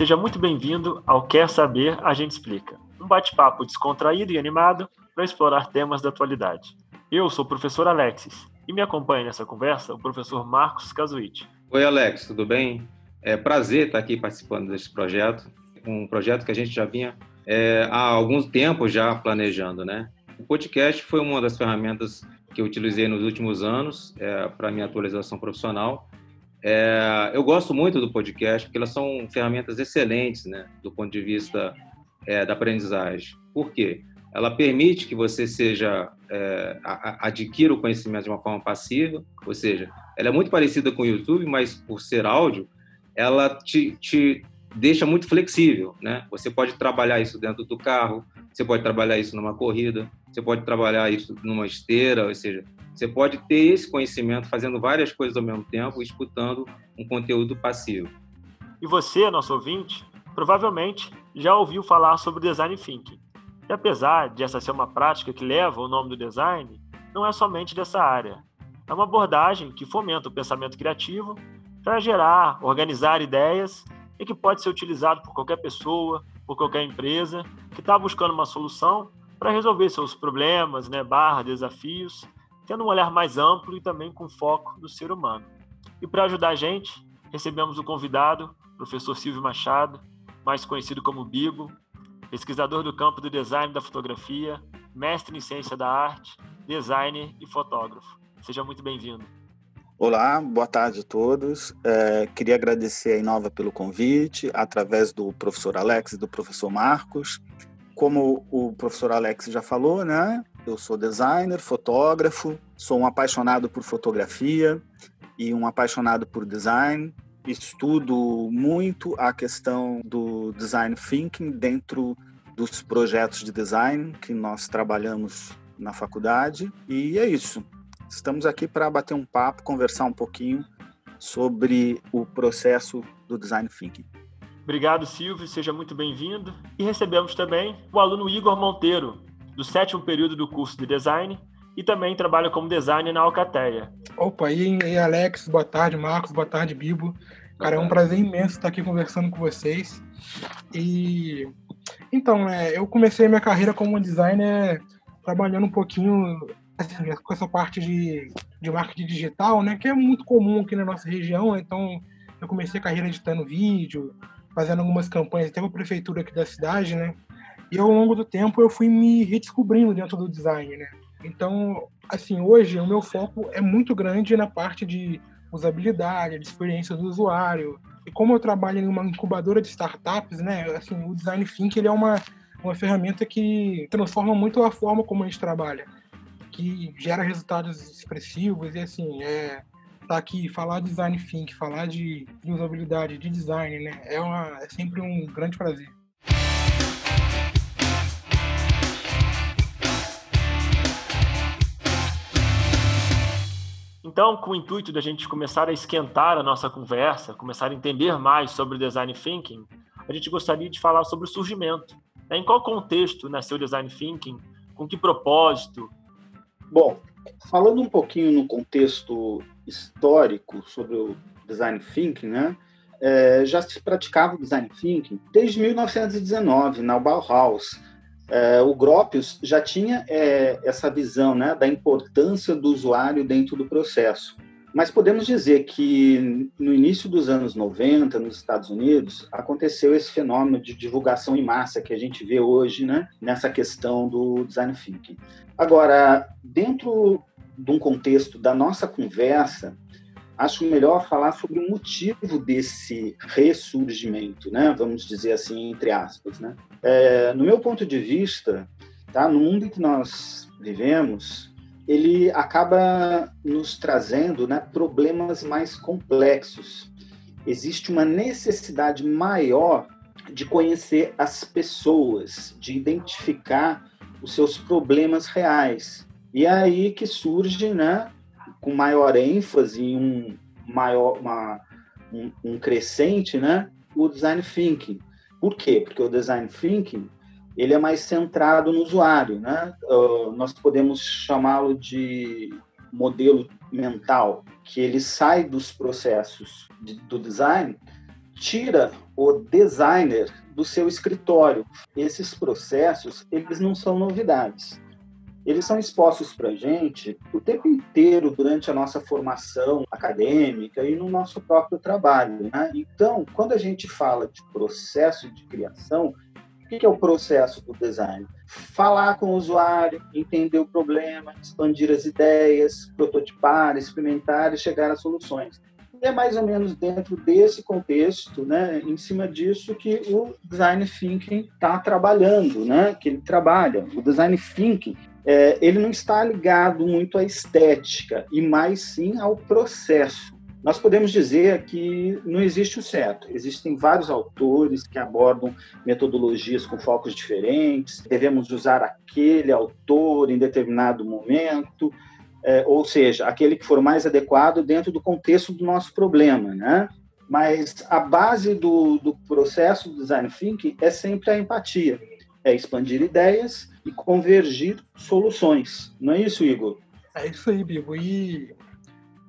Seja muito bem-vindo ao Quer Saber, a gente explica. Um bate-papo descontraído e animado para explorar temas da atualidade. Eu sou o professor Alexis e me acompanha nessa conversa o professor Marcos Casuiti. Oi, Alex, tudo bem? É prazer estar aqui participando desse projeto, um projeto que a gente já vinha é, há algum tempo já planejando, né? O podcast foi uma das ferramentas que eu utilizei nos últimos anos é, para minha atualização profissional é, eu gosto muito do podcast porque elas são ferramentas excelentes, né, do ponto de vista é, da aprendizagem. Por quê? Ela permite que você seja é, adquira o conhecimento de uma forma passiva, ou seja, ela é muito parecida com o YouTube, mas por ser áudio, ela te, te deixa muito flexível, né? Você pode trabalhar isso dentro do carro, você pode trabalhar isso numa corrida, você pode trabalhar isso numa esteira, ou seja, você pode ter esse conhecimento fazendo várias coisas ao mesmo tempo, escutando um conteúdo passivo. E você, nosso ouvinte, provavelmente já ouviu falar sobre design thinking. E apesar de essa ser uma prática que leva o nome do design, não é somente dessa área. É uma abordagem que fomenta o pensamento criativo para gerar, organizar ideias e que pode ser utilizado por qualquer pessoa, por qualquer empresa que está buscando uma solução para resolver seus problemas, né, barra, desafios, tendo um olhar mais amplo e também com foco no ser humano. E para ajudar a gente, recebemos o convidado, professor Silvio Machado, mais conhecido como Bigo, pesquisador do campo do design da fotografia, mestre em ciência da arte, designer e fotógrafo. Seja muito bem-vindo. Olá, boa tarde a todos. É, queria agradecer a Inova pelo convite, através do professor Alex e do professor Marcos. Como o professor Alex já falou, né, eu sou designer, fotógrafo, sou um apaixonado por fotografia e um apaixonado por design. Estudo muito a questão do design thinking dentro dos projetos de design que nós trabalhamos na faculdade. E é isso. Estamos aqui para bater um papo, conversar um pouquinho sobre o processo do design thinking. Obrigado, Silvio, seja muito bem-vindo. E recebemos também o aluno Igor Monteiro, do sétimo período do curso de design e também trabalha como designer na Alcateia. Opa, e aí, Alex, boa tarde, Marcos, boa tarde, Bibo. Cara, é um prazer imenso estar aqui conversando com vocês. E então, né, eu comecei minha carreira como designer trabalhando um pouquinho assim, com essa parte de, de marketing digital, né, que é muito comum aqui na nossa região. Então, eu comecei a carreira editando vídeo, fazendo algumas campanhas até com a prefeitura aqui da cidade, né? E ao longo do tempo eu fui me redescobrindo dentro do design, né? Então, assim, hoje o meu foco é muito grande na parte de usabilidade, de experiência do usuário. E como eu trabalho em uma incubadora de startups, né, assim, o design thinking ele é uma uma ferramenta que transforma muito a forma como a gente trabalha, que gera resultados expressivos e assim, é tá aqui falar de design thinking, falar de, de usabilidade, de design, né, é uma é sempre um grande prazer. Então, com o intuito de a gente começar a esquentar a nossa conversa, começar a entender mais sobre design thinking, a gente gostaria de falar sobre o surgimento. Né? Em qual contexto nasceu o design thinking? Com que propósito? Bom, falando um pouquinho no contexto histórico sobre o design thinking, né? É, já se praticava o design thinking desde 1919 na Bauhaus é, o Gropius já tinha é, essa visão né, da importância do usuário dentro do processo. Mas podemos dizer que no início dos anos 90, nos Estados Unidos, aconteceu esse fenômeno de divulgação em massa que a gente vê hoje né, nessa questão do design thinking. Agora, dentro de um contexto da nossa conversa, acho melhor falar sobre o motivo desse ressurgimento, né? Vamos dizer assim, entre aspas, né? É, no meu ponto de vista, tá? No mundo em que nós vivemos, ele acaba nos trazendo, né, problemas mais complexos. Existe uma necessidade maior de conhecer as pessoas, de identificar os seus problemas reais. E é aí que surge, né, com maior ênfase e um maior uma, um, um, crescente, né, o design thinking. Por quê? Porque o design thinking ele é mais centrado no usuário, né? Uh, nós podemos chamá-lo de modelo mental, que ele sai dos processos de, do design tira o designer do seu escritório. Esses processos, eles não são novidades. Eles são expostos para a gente o tempo inteiro durante a nossa formação acadêmica e no nosso próprio trabalho. Né? Então, quando a gente fala de processo de criação, o que é o processo do design? Falar com o usuário, entender o problema, expandir as ideias, prototipar, experimentar e chegar a soluções é mais ou menos dentro desse contexto, né, em cima disso que o design thinking está trabalhando, né, que ele trabalha. O design thinking é, ele não está ligado muito à estética e mais sim ao processo. Nós podemos dizer que não existe o certo. Existem vários autores que abordam metodologias com focos diferentes. Devemos usar aquele autor em determinado momento é, ou seja, aquele que for mais adequado dentro do contexto do nosso problema, né? Mas a base do, do processo do design thinking é sempre a empatia, é expandir ideias e convergir soluções. Não é isso, Igor? É isso aí, Bibo. E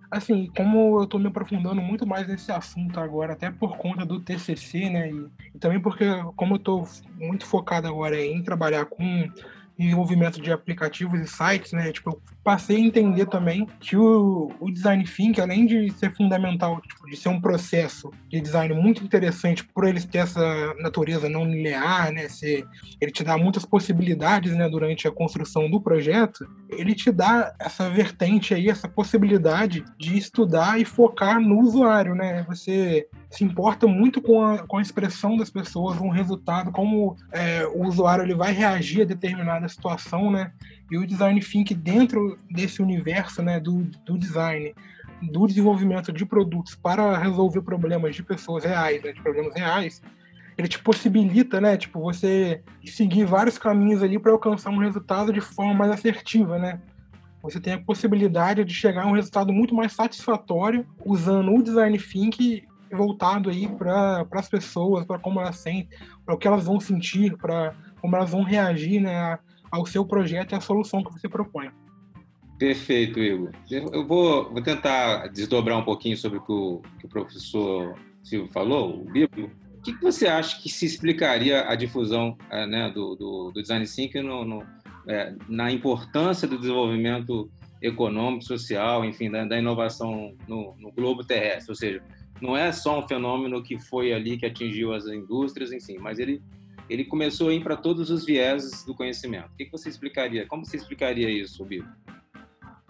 assim, como eu estou me aprofundando muito mais nesse assunto agora, até por conta do TCC, né? E, e também porque, como eu estou muito focado agora em trabalhar com desenvolvimento de aplicativos e sites, né? Tipo, eu passei a entender também que o, o design thinking, além de ser fundamental, tipo, de ser um processo de design muito interessante por ele ter essa natureza não linear, né? Ser, ele te dá muitas possibilidades, né? Durante a construção do projeto, ele te dá essa vertente aí, essa possibilidade de estudar e focar no usuário, né? Você se importa muito com a, com a expressão das pessoas, o resultado, como é, o usuário ele vai reagir a determinada situação, né? E o design thinking dentro desse universo, né, do, do design, do desenvolvimento de produtos para resolver problemas de pessoas reais, né, de problemas reais, ele te possibilita, né, tipo, você seguir vários caminhos ali para alcançar um resultado de forma mais assertiva, né? Você tem a possibilidade de chegar a um resultado muito mais satisfatório usando o design thinking voltado aí para as pessoas, para como elas sentem, para o que elas vão sentir, para como elas vão reagir né, ao seu projeto e à solução que você propõe. Perfeito, Igor. Eu vou, vou tentar desdobrar um pouquinho sobre o que o, que o professor Silvio falou, o Bíblia. O que, que, você acha que se explicaria a difusão é, né, do, do, do, design thinking no, no, é, na importância do desenvolvimento econômico, social, enfim, da, da inovação no, no, globo terrestre? Ou seja, não é só um fenômeno que foi ali que atingiu as indústrias, enfim, mas ele ele começou a ir para todos os vieses do conhecimento. O que, você explicaria? Como você explicaria isso, Bill?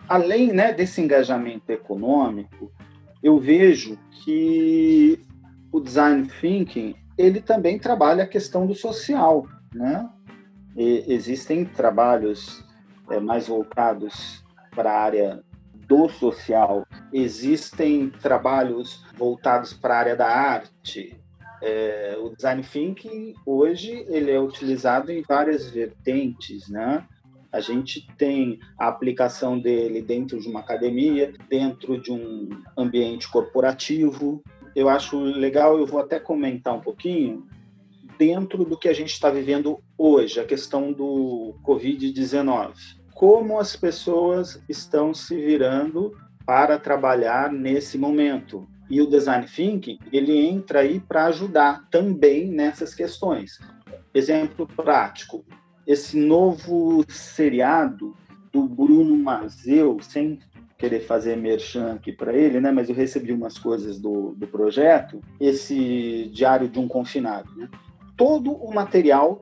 Além né, desse engajamento econômico, eu vejo que o design thinking ele também trabalha a questão do social, né? E existem trabalhos é, mais voltados para a área do social, existem trabalhos voltados para a área da arte, é, o design thinking hoje ele é utilizado em várias vertentes, né? A gente tem a aplicação dele dentro de uma academia, dentro de um ambiente corporativo. Eu acho legal, eu vou até comentar um pouquinho dentro do que a gente está vivendo hoje, a questão do Covid-19. Como as pessoas estão se virando para trabalhar nesse momento? E o design thinking, ele entra aí para ajudar também nessas questões. Exemplo prático, esse novo seriado do Bruno Mazeu, sem querer fazer merchan aqui para ele, né? Mas eu recebi umas coisas do, do projeto, esse Diário de um Confinado, né? Todo o material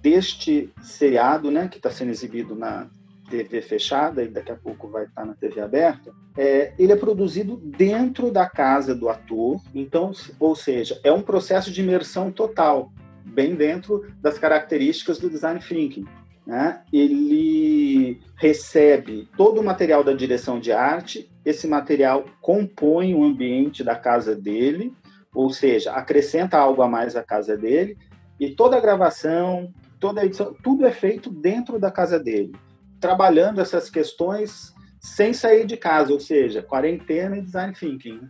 deste seriado, né, que está sendo exibido na TV fechada e daqui a pouco vai estar na TV aberta, é, ele é produzido dentro da casa do ator, então, ou seja, é um processo de imersão total, bem dentro das características do design thinking. Né? Ele recebe todo o material da direção de arte, esse material compõe o ambiente da casa dele, ou seja, acrescenta algo a mais à casa dele, e toda a gravação, toda a edição, tudo é feito dentro da casa dele trabalhando essas questões sem sair de casa, ou seja, quarentena e design thinking. Né?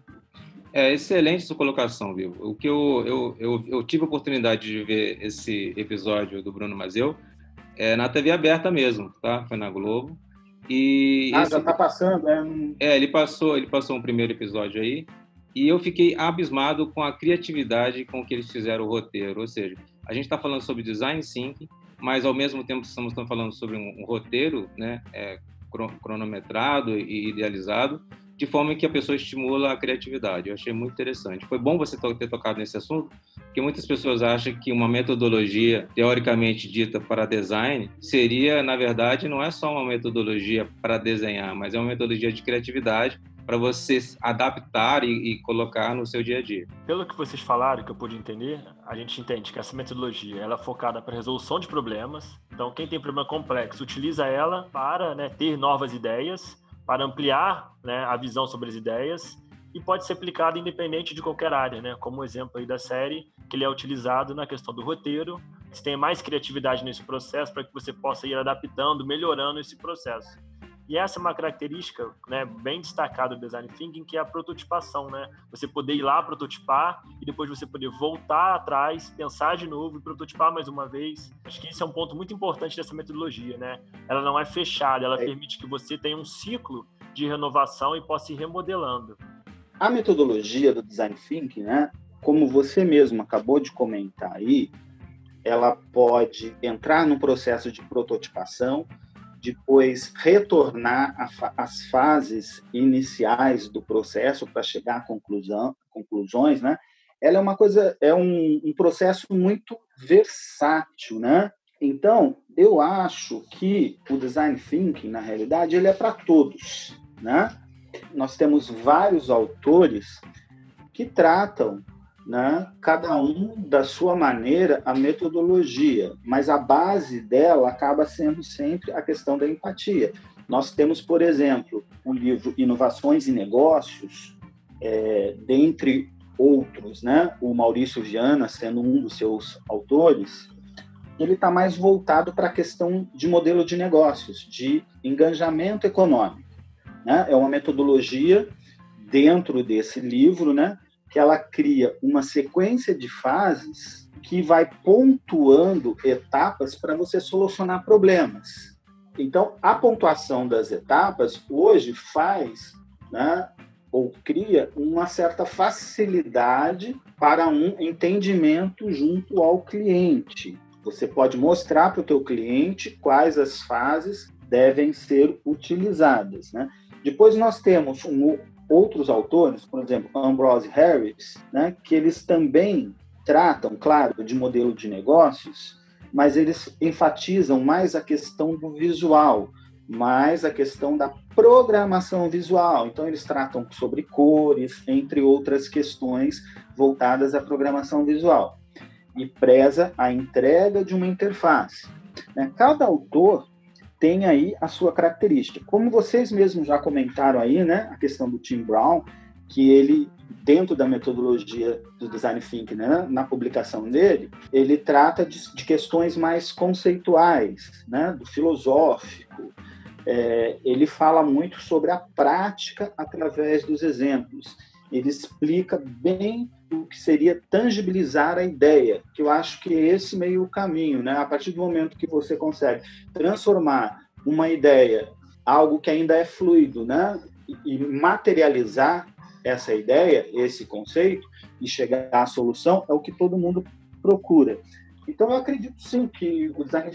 É excelente sua colocação, viu? O que eu, eu, eu, eu, tive a oportunidade de ver esse episódio do Bruno Mazeu é na TV aberta mesmo, tá? Foi na Globo. E ah, esse... já tá passando, é? É, ele passou, ele passou um primeiro episódio aí. E eu fiquei abismado com a criatividade com que eles fizeram o roteiro. Ou seja, a gente está falando sobre design thinking, mas ao mesmo tempo estamos falando sobre um, um roteiro né, é, cronometrado e idealizado, de forma que a pessoa estimula a criatividade. Eu achei muito interessante. Foi bom você ter tocado nesse assunto, porque muitas pessoas acham que uma metodologia teoricamente dita para design seria, na verdade, não é só uma metodologia para desenhar, mas é uma metodologia de criatividade para você adaptar e, e, colocar no seu dia a dia. Pelo que vocês falaram, que eu pude entender, a gente entende que essa metodologia ela é focada para resolução de problemas. Então, quem tem problema complexo utiliza ela para né, ter novas ideias, para ampliar né, a visão sobre as ideias e pode ser aplicado independente de qualquer área, né? Como o exemplo aí da série, que ele é utilizado na questão do roteiro, você tem mais criatividade nesse processo para que você possa ir adaptando, melhorando esse processo. E essa é uma característica né, bem destacada do design thinking, que é a prototipação, né? Você poder ir lá prototipar e depois você poder voltar atrás, pensar de novo e prototipar mais uma vez. Acho que isso é um ponto muito importante dessa metodologia, né? Ela não é fechada, ela é. permite que você tenha um ciclo de renovação e possa ir remodelando. A metodologia do design thinking, né? Como você mesmo acabou de comentar aí, ela pode entrar no processo de prototipação, depois retornar às fases iniciais do processo para chegar a conclusão, conclusões, né? Ela é uma coisa, é um, um processo muito versátil, né? Então, eu acho que o design thinking, na realidade, ele é para todos, né? Nós temos vários autores que tratam né, cada um da sua maneira, a metodologia, mas a base dela acaba sendo sempre a questão da empatia. Nós temos, por exemplo, o livro Inovações e Negócios, é, dentre outros, né, o Maurício Viana sendo um dos seus autores, ele está mais voltado para a questão de modelo de negócios, de engajamento econômico. Né? É uma metodologia dentro desse livro, né, que ela cria uma sequência de fases que vai pontuando etapas para você solucionar problemas. Então, a pontuação das etapas hoje faz, né, ou cria uma certa facilidade para um entendimento junto ao cliente. Você pode mostrar para o teu cliente quais as fases devem ser utilizadas, né? Depois nós temos um outros autores, por exemplo, Ambrose Harris, né, que eles também tratam, claro, de modelo de negócios, mas eles enfatizam mais a questão do visual, mais a questão da programação visual. Então, eles tratam sobre cores, entre outras questões voltadas à programação visual. E preza a entrega de uma interface. Né? Cada autor tem aí a sua característica. Como vocês mesmos já comentaram aí, né, a questão do Tim Brown, que ele dentro da metodologia do design thinking, né, na publicação dele, ele trata de, de questões mais conceituais, né, do filosófico. É, ele fala muito sobre a prática através dos exemplos. Ele explica bem o que seria tangibilizar a ideia, que eu acho que é esse meio caminho, né? A partir do momento que você consegue transformar uma ideia, algo que ainda é fluido, né? E materializar essa ideia, esse conceito, e chegar à solução, é o que todo mundo procura. Então, eu acredito sim que o design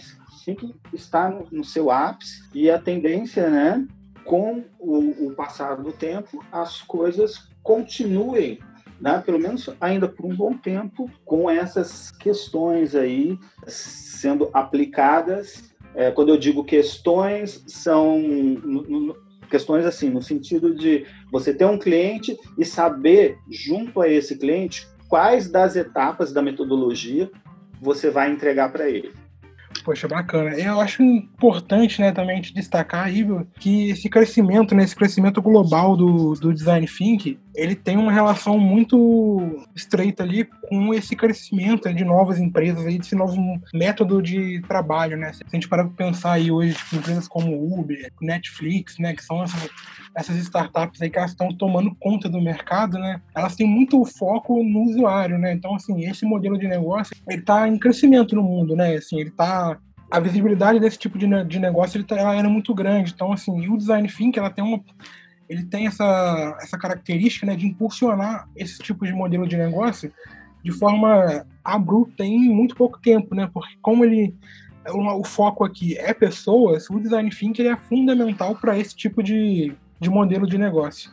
thinking está no, no seu ápice e a tendência, né, com o, o passar do tempo, as coisas continuem né, pelo menos ainda por um bom tempo, com essas questões aí sendo aplicadas. É, quando eu digo questões, são questões assim, no sentido de você ter um cliente e saber, junto a esse cliente, quais das etapas da metodologia você vai entregar para ele. Poxa, bacana. Eu acho importante, né, também destacar, Ivo, que esse crescimento, né, esse crescimento global do, do design thinking, ele tem uma relação muito estreita ali com esse crescimento de novas empresas aí, desse novo método de trabalho, né? Se a gente parar para pensar aí hoje, tipo, empresas como Uber, Netflix, né, que são essas, essas startups aí que elas estão tomando conta do mercado, né? Elas têm muito foco no usuário, né? Então, assim, esse modelo de negócio, ele está em crescimento no mundo, né? Assim, ele está a visibilidade desse tipo de, de negócio ele, tá, ela era muito grande. Então, assim, o design thinking ela tem uma ele tem essa, essa característica né, de impulsionar esse tipo de modelo de negócio de forma abrupta em muito pouco tempo, né? Porque como ele o, o foco aqui é pessoas, o design thinking é fundamental para esse tipo de, de modelo de negócio.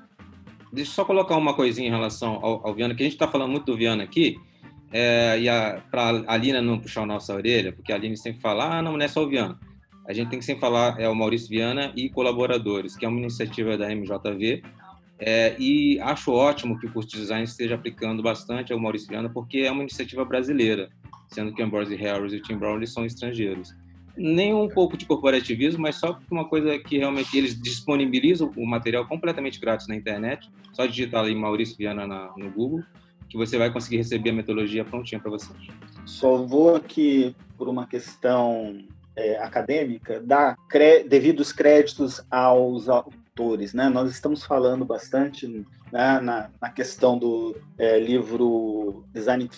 Deixa eu só colocar uma coisinha em relação ao, ao Viana, que a gente está falando muito do Viana aqui, é, e para a Alina não puxar a nossa orelha, porque a Alina sempre fala, ah, não, não é só o Viana. A gente tem que sempre falar é o Maurício Viana e colaboradores, que é uma iniciativa da MJV, é, e acho ótimo que o curso de design esteja aplicando bastante ao Maurício Viana, porque é uma iniciativa brasileira, sendo que Ambrose Harris e o Tim Brown são estrangeiros. Nem um pouco de corporativismo, mas só uma coisa que realmente eles disponibilizam o material completamente grátis na internet. Só digitar ali Maurício Viana na, no Google, que você vai conseguir receber a metodologia prontinha para você. Só vou aqui, por uma questão é, acadêmica, cre devidos créditos aos autores. Né? Nós estamos falando bastante né, na, na, questão do é, livro Design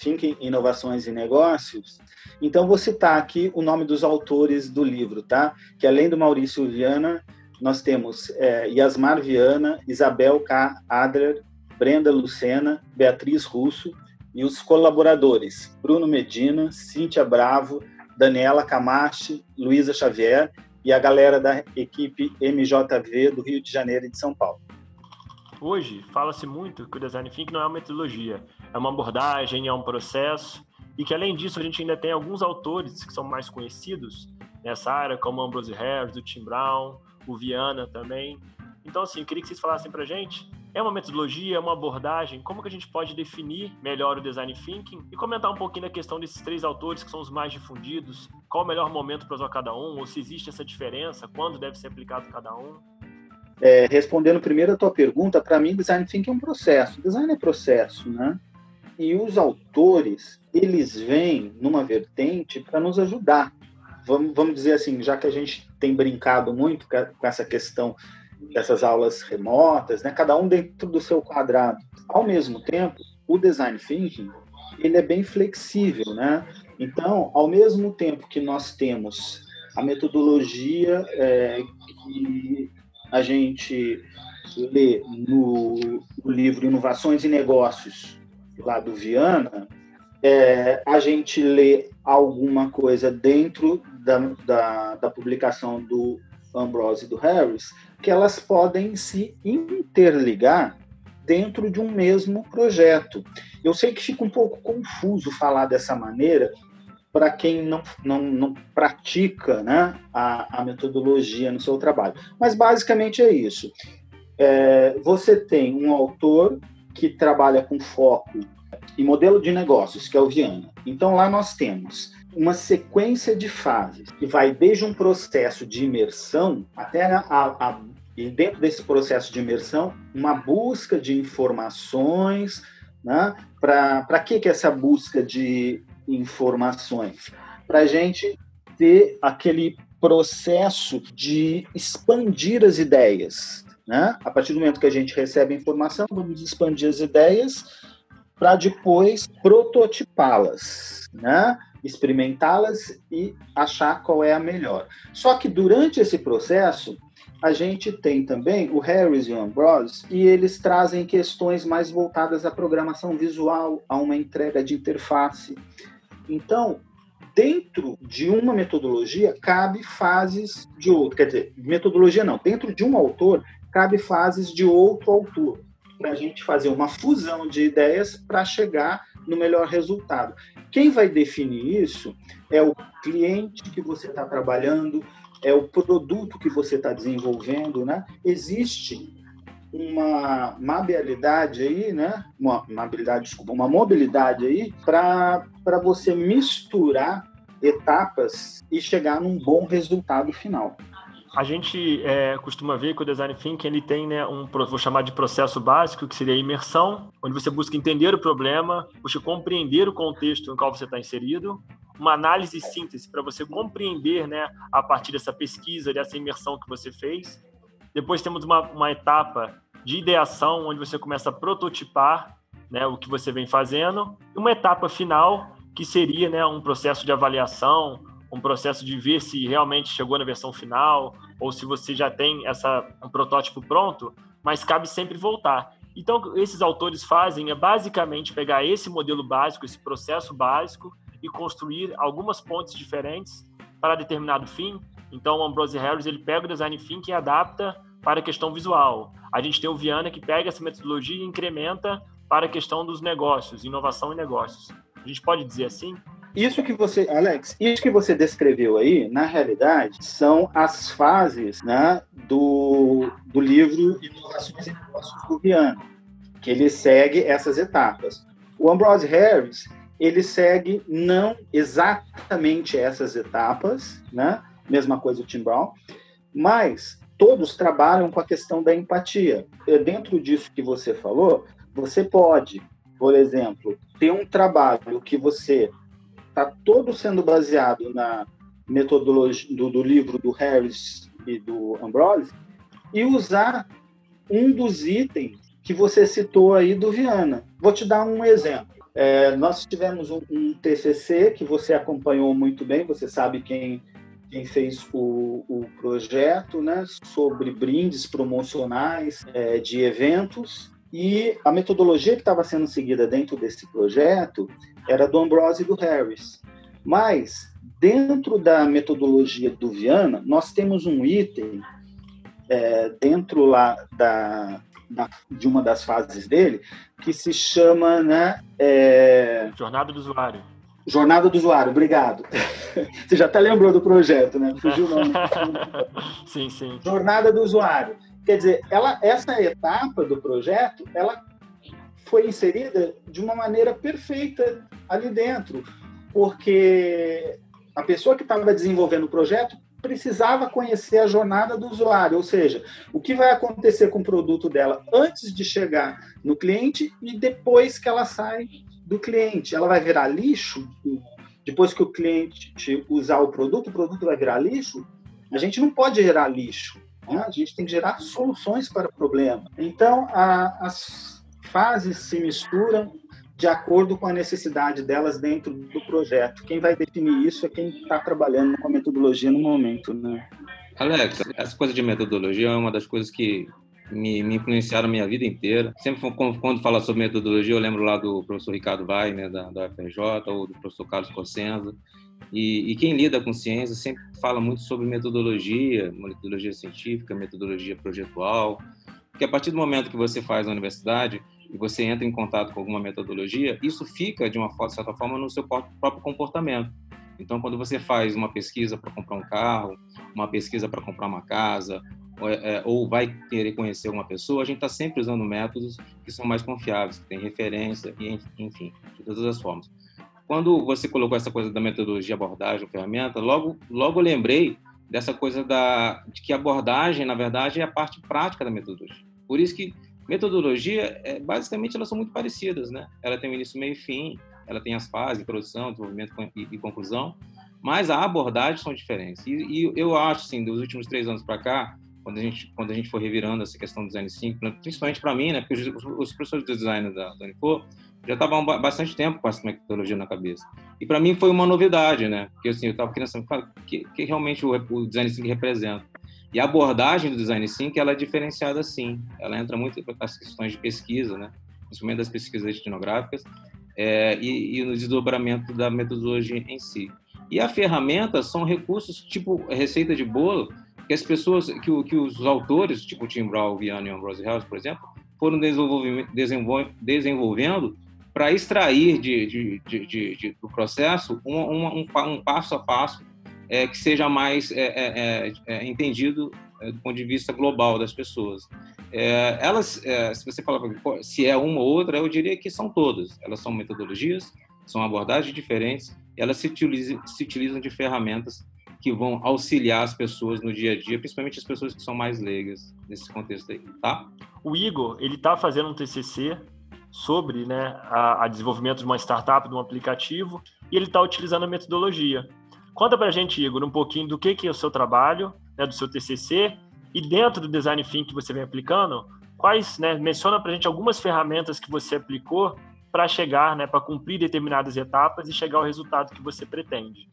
Thinking, Inovações e Negócios. Então, vou citar aqui o nome dos autores do livro, tá? que além do Maurício Viana, nós temos é, Yasmar Viana, Isabel K. Adler, Brenda Lucena, Beatriz Russo e os colaboradores Bruno Medina, Cíntia Bravo, Daniela Camache, Luísa Xavier e a galera da equipe MJV do Rio de Janeiro e de São Paulo. Hoje, fala-se muito que o design thinking não é uma metodologia, é uma abordagem, é um processo, e que além disso a gente ainda tem alguns autores que são mais conhecidos nessa área, como Ambrose Harris, o Tim Brown, o Viana também. Então, assim, queria que vocês falassem pra gente é uma metodologia, é uma abordagem? Como que a gente pode definir melhor o design thinking e comentar um pouquinho da questão desses três autores que são os mais difundidos? Qual o melhor momento para usar cada um? Ou se existe essa diferença? Quando deve ser aplicado cada um? É, respondendo primeiro a tua pergunta, para mim design thinking é um processo. Design é processo, né? E os autores, eles vêm numa vertente para nos ajudar. Vamos, vamos dizer assim, já que a gente tem brincado muito com essa questão dessas aulas remotas, né? Cada um dentro do seu quadrado. Ao mesmo tempo, o design thinking ele é bem flexível, né? Então, ao mesmo tempo que nós temos a metodologia é, que a gente lê no, no, livro Inovações e Negócios, lá do Viana, é, a gente lê alguma coisa dentro da, da, da publicação do Ambrose e do Harris, que elas podem se interligar dentro de um mesmo projeto. Eu sei que fica um pouco confuso falar dessa maneira para quem não, não, não pratica né, a, a, metodologia no seu trabalho. Mas basicamente é isso. É, você tem um autor que trabalha com foco em modelo de negócios, que é o Viana. Então lá nós temos uma sequência de fases que vai desde um processo de imersão até a, a, e dentro desse processo de imersão uma busca de informações, né? Para que que é essa busca de informações? Para a gente ter aquele processo de expandir as ideias, né? A partir do momento que a gente recebe a informação, vamos expandir as ideias para depois prototipá-las, né? Experimentá-las e achar qual é a melhor. Só que durante esse processo, a gente tem também o Harris e o Ambrose, e eles trazem questões mais voltadas à programação visual, a uma entrega de interface. Então, dentro de uma metodologia, cabe fases de outro. Quer dizer, metodologia não, dentro de um autor, cabe fases de outro autor, para a gente fazer uma fusão de ideias para chegar no melhor resultado. Quem vai definir isso é o cliente que você está trabalhando, é o produto que você está desenvolvendo, né? Existe uma mobilidade aí, né? Uma mobilidade, desculpa, uma mobilidade aí para você misturar etapas e chegar num bom resultado final. A gente é, costuma ver que o design thinking ele tem né, um, vou chamar de processo básico, que seria a imersão, onde você busca entender o problema, busca compreender o contexto no qual você está inserido, uma análise e síntese para você compreender, né, a partir dessa pesquisa, dessa imersão que você fez. Depois temos uma, uma etapa de ideação, onde você começa a prototipar né, o que você vem fazendo, e uma etapa final que seria né, um processo de avaliação, um processo de ver se realmente chegou na versão final ou se você já tem essa, um protótipo pronto mas cabe sempre voltar. Então, o que esses autores fazem é basicamente pegar esse modelo básico, esse processo básico, e construir algumas pontes diferentes para determinado fim. Então, o Ambrose Harris ele pega o design thinking e adapta para a questão visual. A gente tem o Viana que pega essa metodologia e incrementa para a questão dos negócios, inovação e negócios. A gente pode dizer assim? Isso que você, Alex, isso que você descreveu aí, na realidade, são as fases né, do, do livro Inovações e Negócios do Viana, que ele segue essas etapas. O Ambrose Harris, ele segue não exatamente essas etapas, né? Mesma coisa o Tim Brown, mas todos trabalham com a questão da empatia. Dentro disso que você falou, você pode, por exemplo, ter um trabalho que você está todo sendo baseado na metodologia do, do, livro do Harris e do Ambrose e usar um dos itens que você citou aí do Viana. Vou te dar um exemplo. É, nós tivemos um, um, TCC que você acompanhou muito bem, você sabe quem, quem fez o, o projeto, né, sobre brindes promocionais é, de eventos. E a metodologia que estava sendo seguida dentro desse projeto era do Ambrose e do Harris. Mas, dentro da metodologia do Viana, nós temos um item é, dentro lá da, da, de uma das fases dele que se chama né, é... Jornada do Usuário. Jornada do Usuário, obrigado. Você já até lembrou do projeto, né? Fugiu o nome. sim, sim. Jornada do Usuário. Quer dizer, ela, essa etapa do projeto, ela foi inserida de uma maneira perfeita ali dentro, porque a pessoa que estava desenvolvendo o projeto precisava conhecer a jornada do usuário, ou seja, o que vai acontecer com o produto dela antes de chegar no cliente e depois que ela sai do cliente. Ela vai virar lixo depois que o cliente usar o produto, o produto vai virar lixo. A gente não pode gerar lixo. Né? A gente tem que gerar soluções para o problema. Então, a, as fases se misturam de acordo com a necessidade delas dentro do projeto. Quem vai definir isso é quem está trabalhando com a metodologia no momento. Né? Alex, essa coisa de metodologia é uma das coisas que me, me influenciaram a minha vida inteira. Sempre quando, fala sobre metodologia, eu lembro lá do professor Ricardo Vai, né, da, da UFRJ, ou do professor Carlos Cossenza. E, e, quem lida com ciência sempre fala muito sobre metodologia, metodologia científica, metodologia projetual, porque a partir do momento que você faz a universidade e você entra em contato com alguma metodologia, isso fica, de uma certa forma, no seu próprio comportamento. Então, quando você faz uma pesquisa para comprar um carro, uma pesquisa para comprar uma casa, ou, é, ou, vai querer conhecer uma pessoa, a gente está sempre usando métodos que são mais confiáveis, que têm referência, e, enfim, de todas as formas quando você colocou essa coisa da metodologia, abordagem, ferramenta, logo, logo lembrei dessa coisa da, de que abordagem, na verdade, é a parte prática da metodologia. Por isso que metodologia, é, basicamente, elas são muito parecidas, né? Ela tem o início, meio e fim, ela tem as fases, introdução, desenvolvimento e, e conclusão, mas a abordagem são diferentes. E, e eu acho, assim, dos últimos três anos para cá, quando a gente quando a gente for revirando essa questão do design 5, principalmente para mim, né, porque os, os, professores de design da, da já estavam bastante tempo com essa metodologia na cabeça. E para mim foi uma novidade, né? Porque assim, eu estava querendo saber o que, que realmente o, o design 5 representa. E a abordagem do design 5 ela é diferenciada sim. Ela entra muito nas questões de pesquisa, né? Principalmente das pesquisas etnográficas é, e, e no desdobramento da metodologia em si. E a ferramenta são recursos tipo receita de bolo que as pessoas, que, que os autores, tipo Tim Brown, Vianney e Ambrose House, por exemplo, foram desenvolvendo para extrair de, de, de, do processo um, um, um, passo a passo é, que seja mais é, é, é, é entendido é, do ponto de vista global das pessoas. elas, se você falar se é uma ou outra, eu diria que são todas. Elas são metodologias, são abordagens diferentes, e elas se utilizam, se utilizam de ferramentas que vão auxiliar as pessoas no dia a dia, principalmente as pessoas que são mais leigas nesse contexto aí, tá? O Igor, ele está fazendo um TCC sobre né, a, a, desenvolvimento de uma startup, de um aplicativo, e ele está utilizando a metodologia. Conta para a gente, Igor, um pouquinho do que, que é o seu trabalho, né, do seu TCC, e dentro do Design Thinking que você vem aplicando, quais, né, menciona para a gente algumas ferramentas que você aplicou para chegar, né, para cumprir determinadas etapas e chegar ao resultado que você pretende.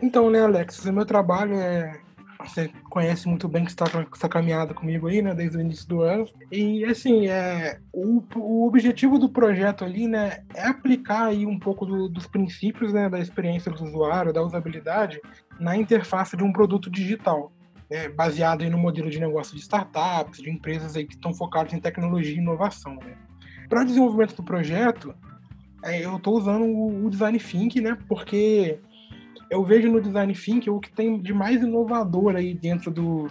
Então, né, Alex, o meu trabalho é você conhece muito bem que está essa caminhada comigo aí, né, desde o início do ano. E assim, é, o, o objetivo do projeto ali, né, é aplicar aí um pouco do, dos princípios, né, da experiência do usuário, da usabilidade na interface de um produto digital. Né, baseado no modelo de negócio de startups, de empresas aí que estão focadas em tecnologia e inovação. Né. Para o desenvolvimento do projeto, é, eu estou usando o, o Design Think, né, porque eu vejo no design thinking o que tem de mais inovador aí dentro do,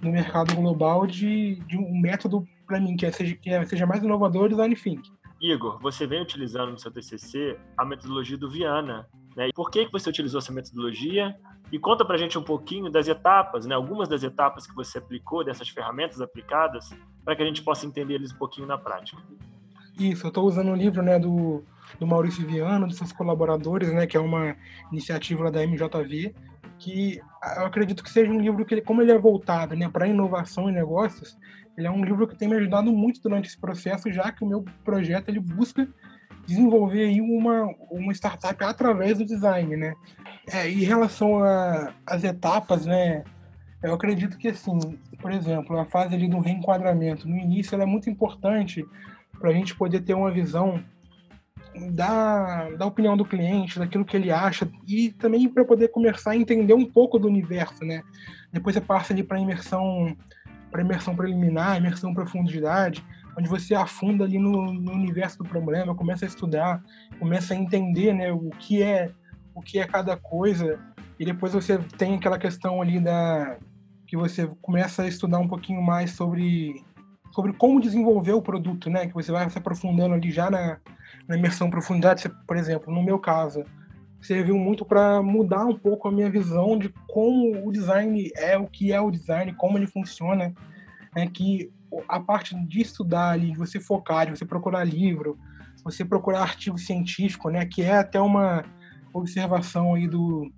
do mercado global de, de um método para mim que, é, seja, que é, seja mais inovador o design thinking. Igor, você vem utilizando no seu TCC a metodologia do Viana. Né? E por que, que você utilizou essa metodologia? E conta para a gente um pouquinho das etapas, né? algumas das etapas que você aplicou, dessas ferramentas aplicadas, para que a gente possa entender eles um pouquinho na prática. Isso, eu estou usando o livro né, do do Maurício Viana, dos seus colaboradores, né, que é uma iniciativa da MJV, que eu acredito que seja um livro que, ele, como ele é voltado né, para inovação e negócios, ele é um livro que tem me ajudado muito durante esse processo, já que o meu projeto ele busca desenvolver aí uma, uma startup através do design, né? É, em relação às etapas, né? Eu acredito que, assim, por exemplo, a fase ali do reenquadramento, no início, ela é muito importante para a gente poder ter uma visão da, da opinião do cliente, daquilo que ele acha, e também para poder começar a entender um pouco do universo, né? Depois você passa ali para imersão para imersão preliminar, imersão profundidade, onde você afunda ali no, no, universo do problema, começa a estudar, começa a entender, né, o que é o que é cada coisa, e depois você tem aquela questão ali da que você começa a estudar um pouquinho mais sobre sobre como desenvolver o produto, né, que você vai se aprofundando ali já na na imersão profundidade, por exemplo, no meu caso, serviu muito para mudar um pouco a minha visão de como o design é, o que é o design, como ele funciona, é que a parte de estudar ali, de você focar, de você procurar livro, você procurar artigo científico, né, que é até uma observação aí do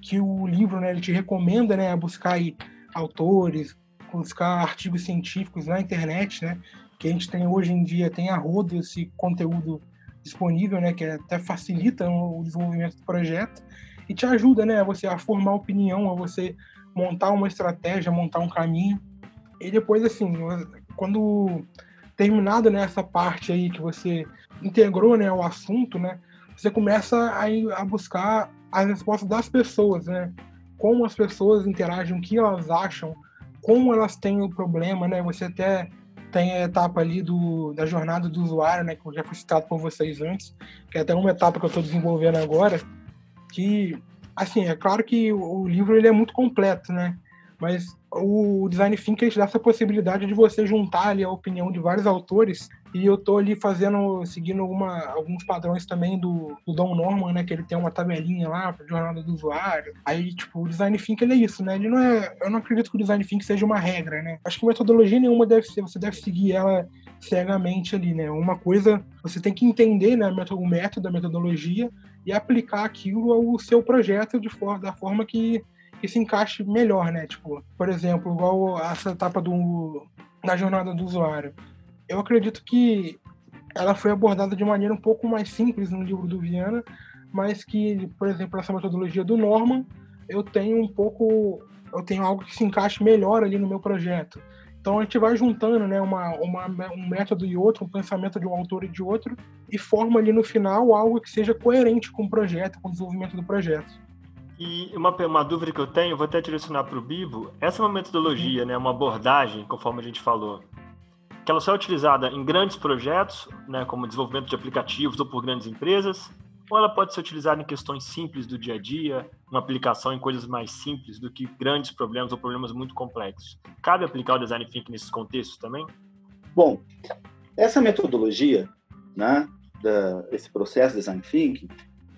que o livro, né, ele te recomenda, né, buscar aí autores, buscar artigos científicos na internet, né, que a gente tem hoje em dia tem a rodo esse conteúdo disponível, né, que até facilita o desenvolvimento do projeto e te ajuda, né, a você a formar opinião, a você montar uma estratégia, montar um caminho. E depois, assim, quando terminado né, parte aí que você integrou, né, o assunto, né, você começa a, a buscar as respostas das pessoas, né, como as pessoas interagem, o que elas acham, como elas têm o problema, né, você até tem a etapa ali do, da jornada do usuário, né, que já foi citado por vocês antes, que é até uma etapa que eu estou desenvolvendo agora, que, assim, é claro que o livro ele é muito completo, né, mas o design thinking dá essa possibilidade de você juntar ali a opinião de vários autores e eu tô ali fazendo, seguindo alguns padrões também do, do Don Norman, né? Que ele tem uma tabelinha lá jornada do usuário. Aí, tipo, o design thinking é isso, né? Ele não é, eu não acredito que o design thinking seja uma regra, né? Acho que metodologia nenhuma deve ser, você deve seguir ela cegamente ali, né? Uma coisa, você tem que entender, né, o método, a metodologia e aplicar aquilo ao seu projeto de for, da forma que que se encaixe melhor, né? Tipo, por exemplo, igual essa etapa do, da jornada do usuário. Eu acredito que ela foi abordada de maneira um pouco mais simples no livro do Viana, mas que, por exemplo, essa metodologia do Norman, eu tenho um pouco, eu tenho algo que se encaixe melhor ali no meu projeto. Então a gente vai juntando, né, uma, uma, um método e outro, um pensamento de um autor e de outro, e forma ali no final algo que seja coerente com o projeto, com o desenvolvimento do projeto. E uma, uma dúvida que eu tenho, vou até direcionar para o Bibo, essa é uma metodologia, né, uma abordagem, conforme a gente falou, que ela só é utilizada em grandes projetos, né, como desenvolvimento de aplicativos ou por grandes empresas, ou ela pode ser utilizada em questões simples do dia a dia, uma aplicação em coisas mais simples do que grandes problemas ou problemas muito complexos. Cabe aplicar o design thinking nesses contextos também? Bom, essa metodologia, né, da, esse processo de design thinking,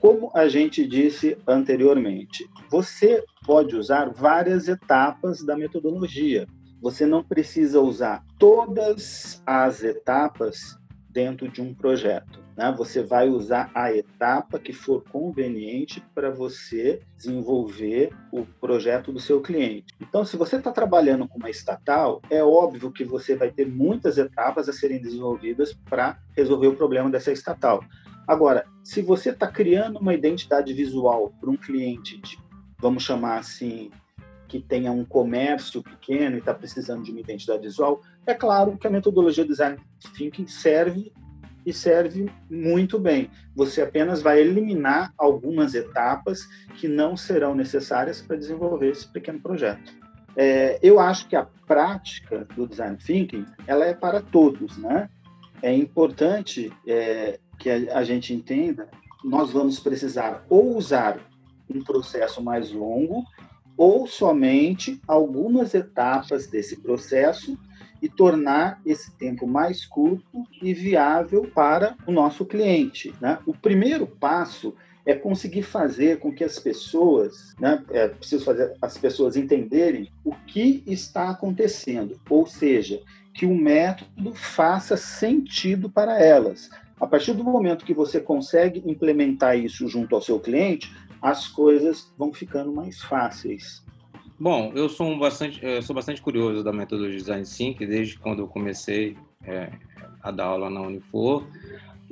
como a gente disse anteriormente, você pode usar várias etapas da metodologia. Você não precisa usar todas as etapas dentro de um projeto. Né? Você vai usar a etapa que for conveniente para você desenvolver o projeto do seu cliente. Então, se você está trabalhando com uma estatal, é óbvio que você vai ter muitas etapas a serem desenvolvidas para resolver o problema dessa estatal. Agora, se você está criando uma identidade visual para um cliente, de, vamos chamar assim, que tenha um comércio pequeno e está precisando de uma identidade visual, é claro que a metodologia Design Thinking serve e serve muito bem. Você apenas vai eliminar algumas etapas que não serão necessárias para desenvolver esse pequeno projeto. É, eu acho que a prática do design thinking ela é para todos, né? É importante é, que a, gente entenda. Nós vamos precisar ou usar um processo mais longo ou somente algumas etapas desse processo e tornar esse tempo mais curto e viável para o nosso cliente. Né? O primeiro passo é conseguir fazer com que as pessoas, né, é preciso fazer as pessoas entenderem o que está acontecendo, ou seja, que o método faça sentido para elas. A partir do momento que você consegue implementar isso junto ao seu cliente, as coisas vão ficando mais fáceis. Bom, eu sou um bastante, eu sou bastante curioso da metodologia Design Thinking desde quando eu comecei é, a dar aula na Unifor.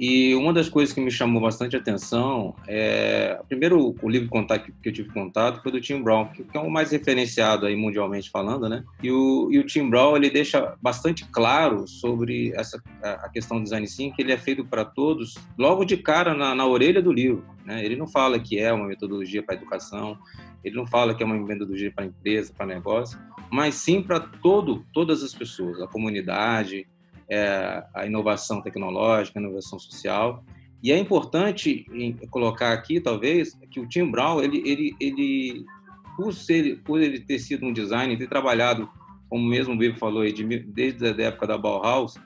E uma das coisas que me chamou bastante atenção é, primeiro, o livro contato que eu tive contato foi do Tim Brown, que é o mais referenciado aí mundialmente falando, né? E o, e o Tim Brown ele deixa bastante claro sobre essa a questão do design sim, que ele é feito para todos, logo de cara na, na orelha do livro. Né? Ele não fala que é uma metodologia para educação, ele não fala que é uma metodologia para empresa, para negócio, mas sim para todo, todas as pessoas, a comunidade, é, a inovação tecnológica, a inovação social. E é importante colocar aqui, talvez, que o Tim Brown, ele, ele, ele por, ser, por ele ter sido um designer, ter trabalhado, como mesmo o Bibo falou, aí, de, desde a época da Bauhaus,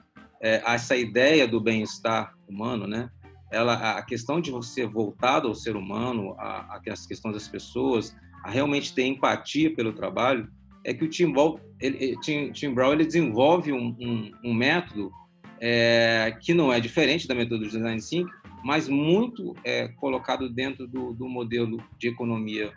é, essa ideia do bem-estar humano, né? Ela, a questão de você voltado ao ser humano, a, a, as questões das pessoas, a realmente ter empatia pelo trabalho, é que o Tim Brown ele, Tim, Tim Brown ele desenvolve um, um, um método é, que não é diferente da metodologia de design thinking, mas muito é, colocado dentro do, do, modelo de economia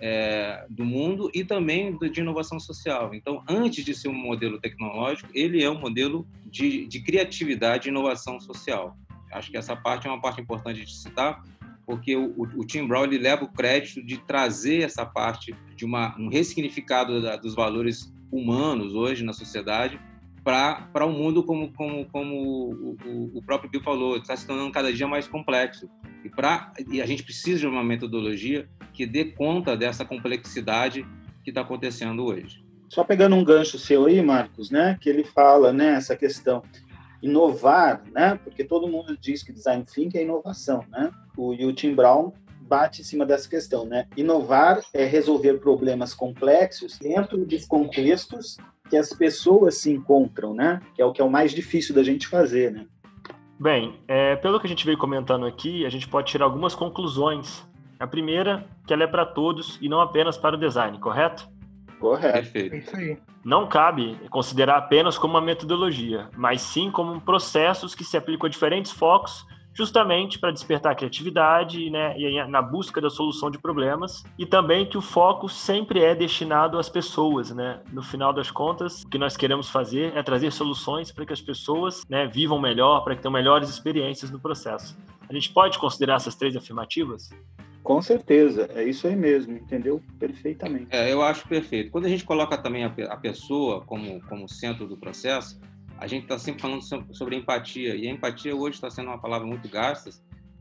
é, do mundo e também de inovação social. Então, antes de ser um modelo tecnológico, ele é um modelo de, de criatividade e inovação social. Acho que essa parte é uma parte importante de citar, porque o, o, Tim Brown ele leva o crédito de trazer essa parte de uma, um ressignificado da, dos valores humanos hoje na sociedade para o um mundo como, como, como o, o, o próprio Bill falou, está se tornando cada dia mais complexo. E, pra, e a gente precisa de uma metodologia que dê conta dessa complexidade que está acontecendo hoje. Só pegando um gancho seu aí, Marcos, né, que ele fala, né, essa questão inovar, né? Porque todo mundo diz que design thinking é inovação, né? O, e o Tim Brown bate em cima dessa questão, né? Inovar é resolver problemas complexos dentro de contextos que as pessoas se encontram, né? Que é o que é o mais difícil da gente fazer, né? Bem, é, pelo que a gente veio comentando aqui, a gente pode tirar algumas conclusões. A primeira, que ela é para todos e não apenas para o design, correto? Correto. Perfeito. É isso aí. Não cabe considerar apenas como uma metodologia, mas sim como processos que se aplicam a diferentes focos justamente para despertar a criatividade né, e na busca da solução de problemas e também que o foco sempre é destinado às pessoas, né? No final das contas, o que nós queremos fazer é trazer soluções para que as pessoas né, vivam melhor, para que tenham melhores experiências no processo. A gente pode considerar essas três afirmativas? Com certeza, é isso aí mesmo, entendeu? Perfeitamente. É, eu acho perfeito. Quando a gente coloca também a, a pessoa como, como centro do processo, a gente está sempre falando sobre empatia, e a empatia hoje está sendo uma palavra muito gasta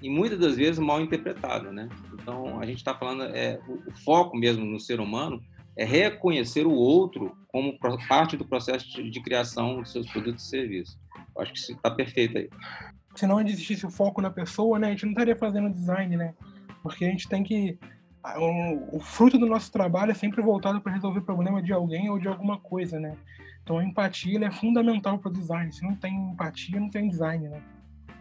e muitas das vezes mal interpretada, né? Então, a gente está falando, é, o, o foco mesmo no ser humano é reconhecer o outro como parte do processo de, de criação dos seus produtos e serviços. Eu acho que está perfeito aí. Se não existisse o foco na pessoa, né, a gente não estaria fazendo design, né? Porque a gente tem que. O, o fruto do nosso trabalho é sempre voltado para resolver o problema de alguém ou de alguma coisa, né? Então a empatia é fundamental para o design. Se não tem empatia, não tem design, né?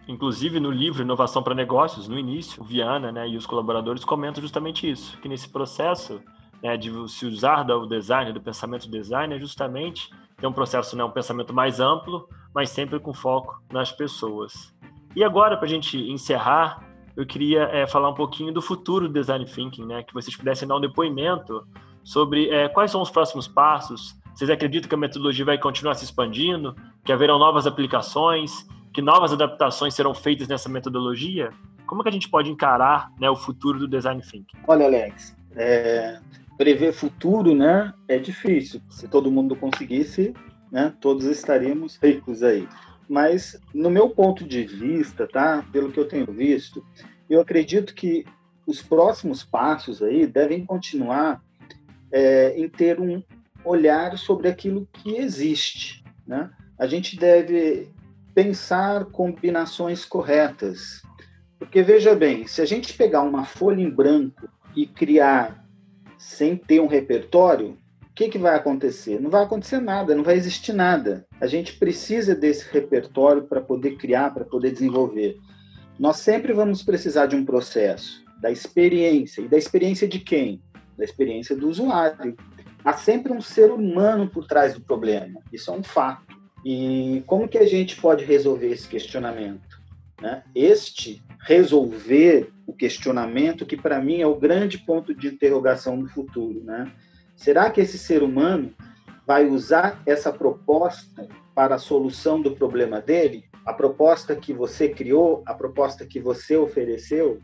Inclusive no livro Inovação para Negócios, no início, o Viana né, e os colaboradores comentam justamente isso, que nesse processo né, de se usar do design, do pensamento design, é justamente ter um processo, né, um pensamento mais amplo, mas sempre com foco nas pessoas. E agora, para a gente encerrar, eu queria é, falar um pouquinho do futuro do design thinking, né? Que vocês pudessem dar um depoimento sobre é, quais são os próximos passos. Vocês acreditam que a metodologia vai continuar se expandindo? Que haverão novas aplicações? Que novas adaptações serão feitas nessa metodologia? Como que a gente pode encarar né, o futuro do design thinking? Olha, Alex, é, prever futuro, né, é difícil. Se todo mundo conseguisse, né, todos estaríamos ricos aí. Mas no meu ponto de vista, tá, pelo que eu tenho visto, eu acredito que os próximos passos aí devem continuar é, em ter um olhar sobre aquilo que existe, né? A gente deve pensar combinações corretas, porque veja bem, se a gente pegar uma folha em branco e criar sem ter um repertório, que, que vai acontecer? Não vai acontecer nada, não vai existir nada. A gente precisa desse repertório para poder criar, para poder desenvolver. Nós sempre vamos precisar de um processo, da experiência. E da experiência de quem? Da experiência do usuário. Há sempre um ser humano por trás do problema. Isso é um fato. E como que a gente pode resolver esse questionamento? Né? Este resolver o questionamento, que para mim é o grande ponto de interrogação no futuro. Né? Será que esse ser humano vai usar essa proposta para a solução do problema dele? A proposta que você criou, a proposta que você ofereceu,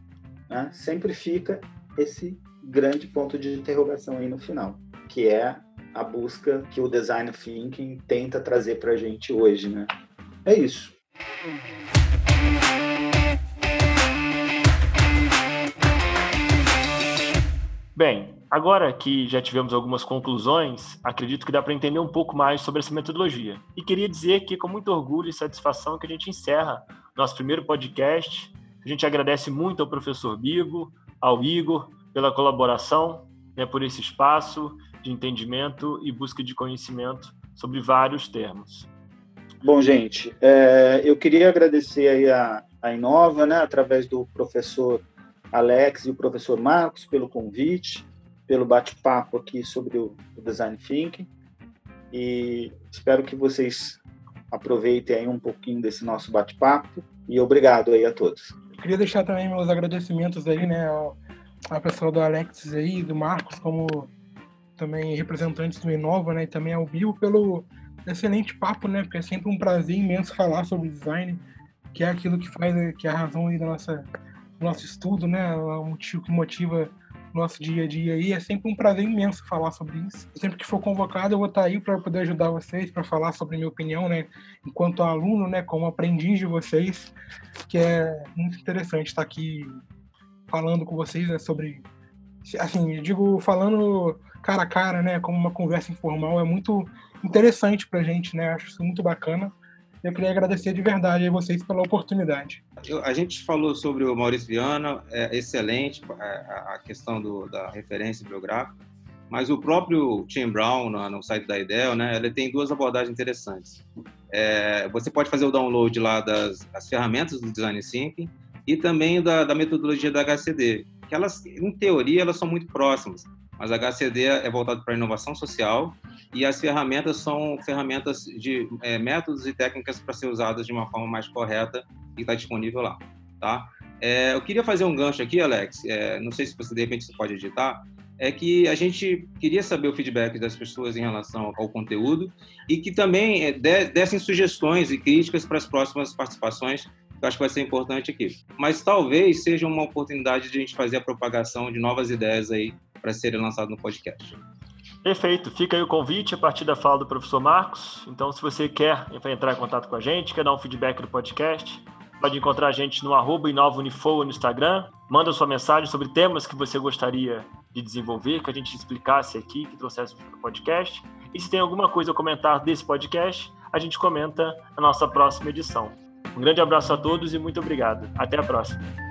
né? sempre fica esse grande ponto de interrogação aí no final, que é a busca que o design thinking tenta trazer para a gente hoje, né? É isso. Bem, agora que já tivemos algumas conclusões, acredito que dá para entender um pouco mais sobre essa metodologia. E queria dizer que, com muito orgulho e satisfação, que a gente encerra nosso primeiro podcast. A gente agradece muito ao professor Bigo, ao Igor, pela colaboração, né, por esse espaço de entendimento e busca de conhecimento sobre vários termos. Bom, gente, é, eu queria agradecer aí a, a Inova, né, através do professor Alex e o professor Marcos pelo convite, pelo bate-papo aqui sobre o, o, design thinking e espero que vocês aproveitem aí um pouquinho desse nosso bate-papo e obrigado aí a todos. Queria deixar também meus agradecimentos aí, né, ao, ao pessoal do Alex aí, do Marcos, como também representantes do Inova, né, e também ao Bill pelo excelente papo, né, porque é sempre um prazer imenso falar sobre design, que é aquilo que faz, que é a razão aí da nossa nosso estudo, né? O motivo que motiva nosso dia a dia aí. É sempre um prazer imenso falar sobre isso. Sempre que for convocado, eu vou estar aí para poder ajudar vocês, para falar sobre minha opinião, né? Enquanto aluno, né? Como aprendiz de vocês, que é muito interessante estar aqui falando com vocês né, sobre. Assim, eu digo, falando cara a cara, né? Como uma conversa informal, é muito interessante para gente, né? Acho isso muito bacana. Eu queria agradecer de verdade a vocês pela oportunidade. A gente falou sobre o Maurício Viana, é excelente a, a questão do, da referência bibliográfica, mas o próprio Tim Brown, no, site da IDEL, né, ele tem duas abordagens interessantes. É, você pode fazer o download lá das, das ferramentas do Design Thinking e também da, da metodologia da HCD, que elas, em teoria, elas são muito próximas, mas a HCD é voltado para a inovação social e as ferramentas são ferramentas de é, métodos e técnicas para ser usadas de uma forma mais correta e está disponível lá, tá? É, eu queria fazer um gancho aqui, Alex, é, não sei se você de repente você pode editar, é que a gente queria saber o feedback das pessoas em relação ao conteúdo e que também é, dessem sugestões e críticas para as próximas participações, eu acho que vai ser importante aqui. Mas talvez seja uma oportunidade de a gente fazer a propagação de novas ideias aí para serem lançadas no podcast. Perfeito. Fica aí o convite a partir da fala do professor Marcos. Então, se você quer entrar em contato com a gente, quer dar um feedback do podcast, pode encontrar a gente no arroba no Instagram. Manda sua mensagem sobre temas que você gostaria de desenvolver, que a gente explicasse aqui, que trouxesse para o podcast. E se tem alguma coisa a comentar desse podcast, a gente comenta na nossa próxima edição. Um grande abraço a todos e muito obrigado. Até a próxima.